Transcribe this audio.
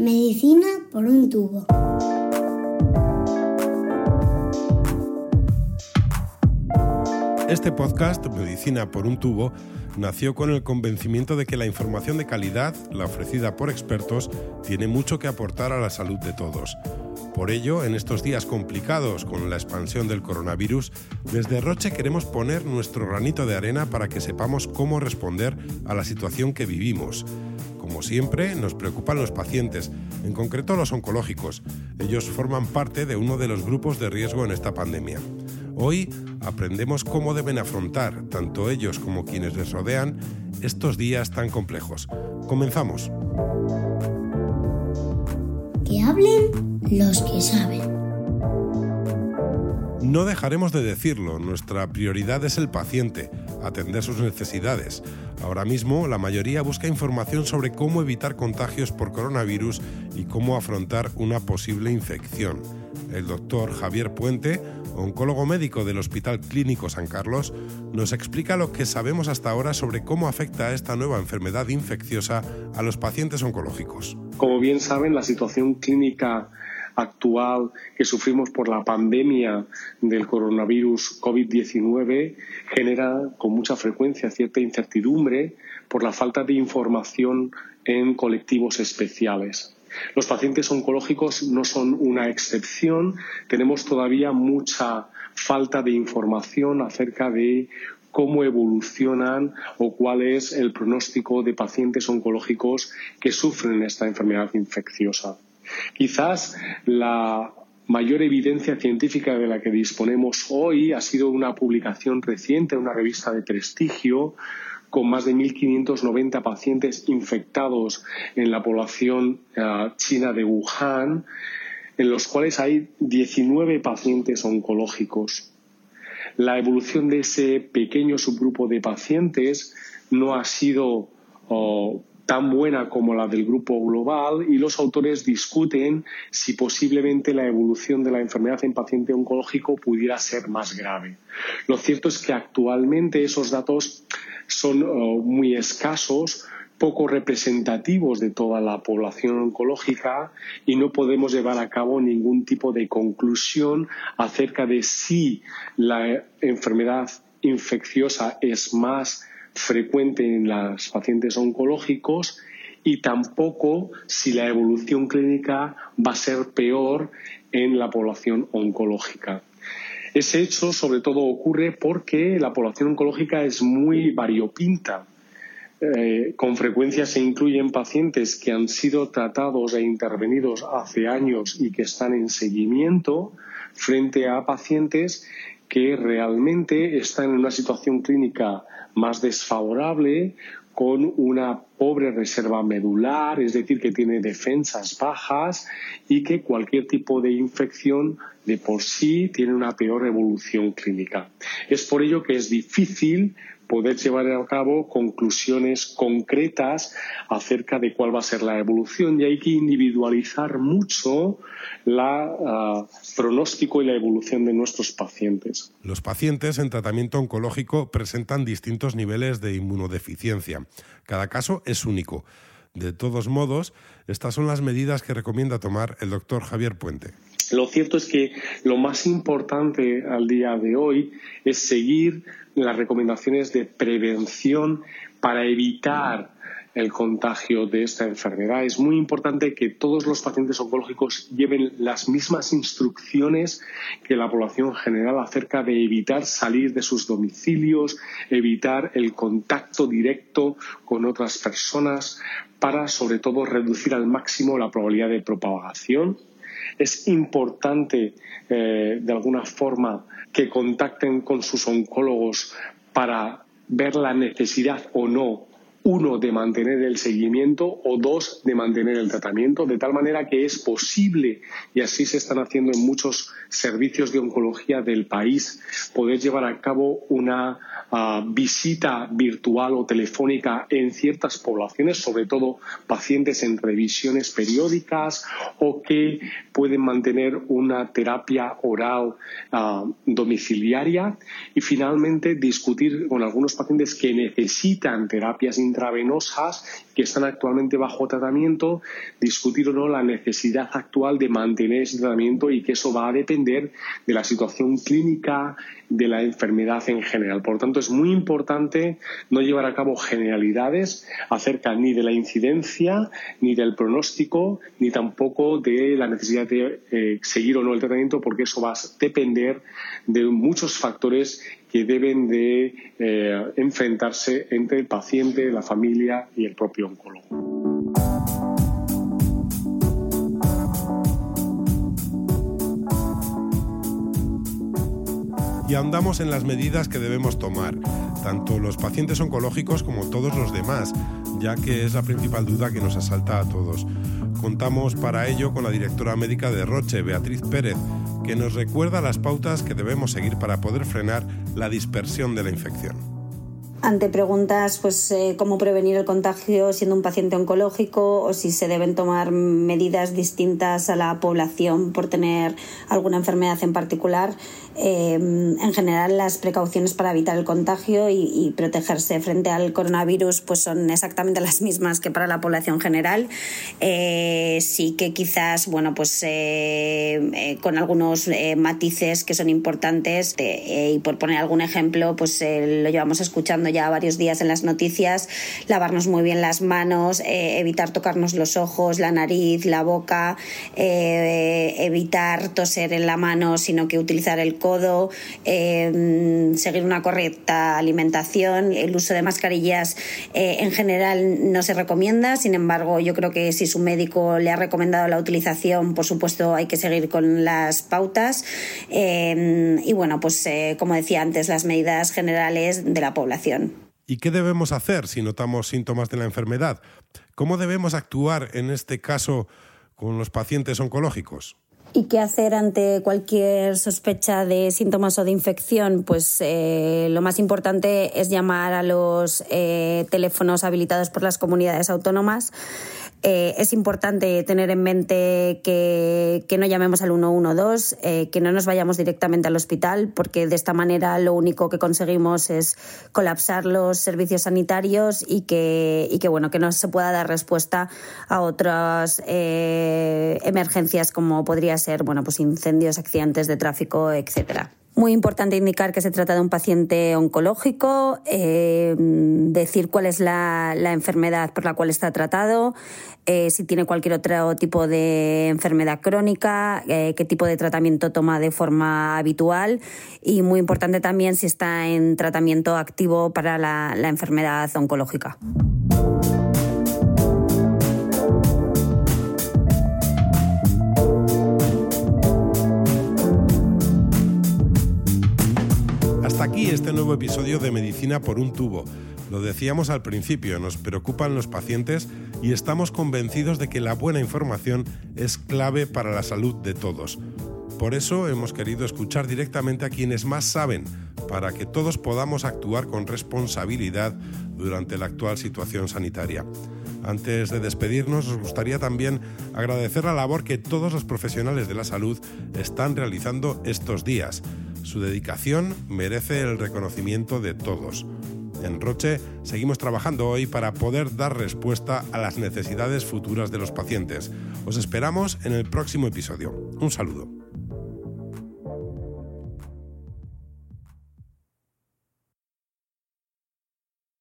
Medicina por un tubo. Este podcast, Medicina por un tubo, nació con el convencimiento de que la información de calidad, la ofrecida por expertos, tiene mucho que aportar a la salud de todos. Por ello, en estos días complicados con la expansión del coronavirus, desde Roche queremos poner nuestro granito de arena para que sepamos cómo responder a la situación que vivimos. Como siempre, nos preocupan los pacientes, en concreto los oncológicos. Ellos forman parte de uno de los grupos de riesgo en esta pandemia. Hoy aprendemos cómo deben afrontar, tanto ellos como quienes les rodean, estos días tan complejos. Comenzamos. Que hablen los que saben. No dejaremos de decirlo, nuestra prioridad es el paciente, atender sus necesidades. Ahora mismo la mayoría busca información sobre cómo evitar contagios por coronavirus y cómo afrontar una posible infección. El doctor Javier Puente oncólogo médico del Hospital Clínico San Carlos, nos explica lo que sabemos hasta ahora sobre cómo afecta esta nueva enfermedad infecciosa a los pacientes oncológicos. Como bien saben, la situación clínica actual que sufrimos por la pandemia del coronavirus COVID-19 genera con mucha frecuencia cierta incertidumbre por la falta de información en colectivos especiales. Los pacientes oncológicos no son una excepción. Tenemos todavía mucha falta de información acerca de cómo evolucionan o cuál es el pronóstico de pacientes oncológicos que sufren esta enfermedad infecciosa. Quizás la mayor evidencia científica de la que disponemos hoy ha sido una publicación reciente en una revista de prestigio con más de 1.590 pacientes infectados en la población eh, china de Wuhan, en los cuales hay 19 pacientes oncológicos. La evolución de ese pequeño subgrupo de pacientes no ha sido oh, tan buena como la del grupo global y los autores discuten si posiblemente la evolución de la enfermedad en paciente oncológico pudiera ser más grave. Lo cierto es que actualmente esos datos son uh, muy escasos, poco representativos de toda la población oncológica y no podemos llevar a cabo ningún tipo de conclusión acerca de si la enfermedad infecciosa es más frecuente en los pacientes oncológicos y tampoco si la evolución clínica va a ser peor en la población oncológica. Ese hecho sobre todo ocurre porque la población oncológica es muy variopinta. Eh, con frecuencia se incluyen pacientes que han sido tratados e intervenidos hace años y que están en seguimiento frente a pacientes que realmente están en una situación clínica más desfavorable, con una pobre reserva medular, es decir, que tiene defensas bajas y que cualquier tipo de infección de por sí tiene una peor evolución clínica. Es por ello que es difícil poder llevar a cabo conclusiones concretas acerca de cuál va a ser la evolución y hay que individualizar mucho el ah, pronóstico y la evolución de nuestros pacientes. Los pacientes en tratamiento oncológico presentan distintos niveles de inmunodeficiencia. Cada caso es único. De todos modos, estas son las medidas que recomienda tomar el doctor Javier Puente. Lo cierto es que lo más importante al día de hoy es seguir las recomendaciones de prevención para evitar el contagio de esta enfermedad. Es muy importante que todos los pacientes oncológicos lleven las mismas instrucciones que la población general acerca de evitar salir de sus domicilios, evitar el contacto directo con otras personas para, sobre todo, reducir al máximo la probabilidad de propagación es importante, eh, de alguna forma, que contacten con sus oncólogos para ver la necesidad o no uno, de mantener el seguimiento o dos, de mantener el tratamiento, de tal manera que es posible, y así se están haciendo en muchos servicios de oncología del país, poder llevar a cabo una ah, visita virtual o telefónica en ciertas poblaciones, sobre todo pacientes en revisiones periódicas o que pueden mantener una terapia oral ah, domiciliaria. Y finalmente discutir con algunos pacientes que necesitan terapias intensivas intravenosas que están actualmente bajo tratamiento, discutir o no la necesidad actual de mantener ese tratamiento y que eso va a depender de la situación clínica de la enfermedad en general. Por lo tanto, es muy importante no llevar a cabo generalidades acerca ni de la incidencia, ni del pronóstico, ni tampoco de la necesidad de eh, seguir o no el tratamiento, porque eso va a depender de muchos factores que deben de eh, enfrentarse entre el paciente, la familia y el propio oncólogo. y ahondamos en las medidas que debemos tomar, tanto los pacientes oncológicos como todos los demás, ya que es la principal duda que nos asalta a todos. Contamos para ello con la directora médica de Roche, Beatriz Pérez, que nos recuerda las pautas que debemos seguir para poder frenar la dispersión de la infección. Ante preguntas pues eh, cómo prevenir el contagio siendo un paciente oncológico o si se deben tomar medidas distintas a la población por tener alguna enfermedad en particular eh, en general las precauciones para evitar el contagio y, protegerse frente al coronavirus pues son exactamente las mismas que para la población general. Eh, sí que quizás bueno pues con algunos matices que son importantes y por poner algún ejemplo pues lo llevamos escuchando ya varios días en las noticias, lavarnos muy bien las manos, eh, evitar tocarnos los ojos, la nariz, la boca, eh, evitar toser en la mano, sino que utilizar el eh, seguir una correcta alimentación, el uso de mascarillas en general no se recomienda, sin embargo yo creo que si su médico le ha recomendado la utilización, por supuesto hay que seguir con las pautas y bueno, pues como decía antes, las medidas generales de la población. ¿Y qué debemos hacer si notamos síntomas de la enfermedad? ¿Cómo debemos actuar en este caso con los pacientes oncológicos? ¿Y qué hacer ante cualquier sospecha de síntomas o de infección? Pues eh, lo más importante es llamar a los eh, teléfonos habilitados por las comunidades autónomas eh, es importante tener en mente que, no llamemos al 112, eh, que no nos vayamos directamente al hospital, porque de esta manera lo único que conseguimos es colapsar los servicios sanitarios y que, y que bueno, que no se pueda dar respuesta a otras eh, emergencias como podría ser bueno, pues incendios, accidentes de tráfico, etcétera. Muy importante indicar que se trata de un paciente oncológico, eh, decir cuál es la, enfermedad por la cual está tratado, eh, si tiene cualquier otro tipo de enfermedad crónica, eh, qué tipo de tratamiento toma de forma habitual y muy importante también si está en tratamiento activo para la enfermedad oncológica. Aquí este nuevo episodio de Medicina por un tubo. Lo decíamos al principio, nos preocupan los pacientes y estamos convencidos de que la buena información es clave para la salud de todos. Por eso hemos querido escuchar directamente a quienes más saben, para que todos podamos actuar con responsabilidad durante la actual situación sanitaria. Antes de despedirnos, nos gustaría también agradecer la labor que todos los profesionales de la salud están realizando estos días. Su dedicación merece el reconocimiento de todos. En Roche seguimos trabajando hoy para poder dar respuesta a las necesidades futuras de los pacientes. Os esperamos en el próximo episodio. Un saludo.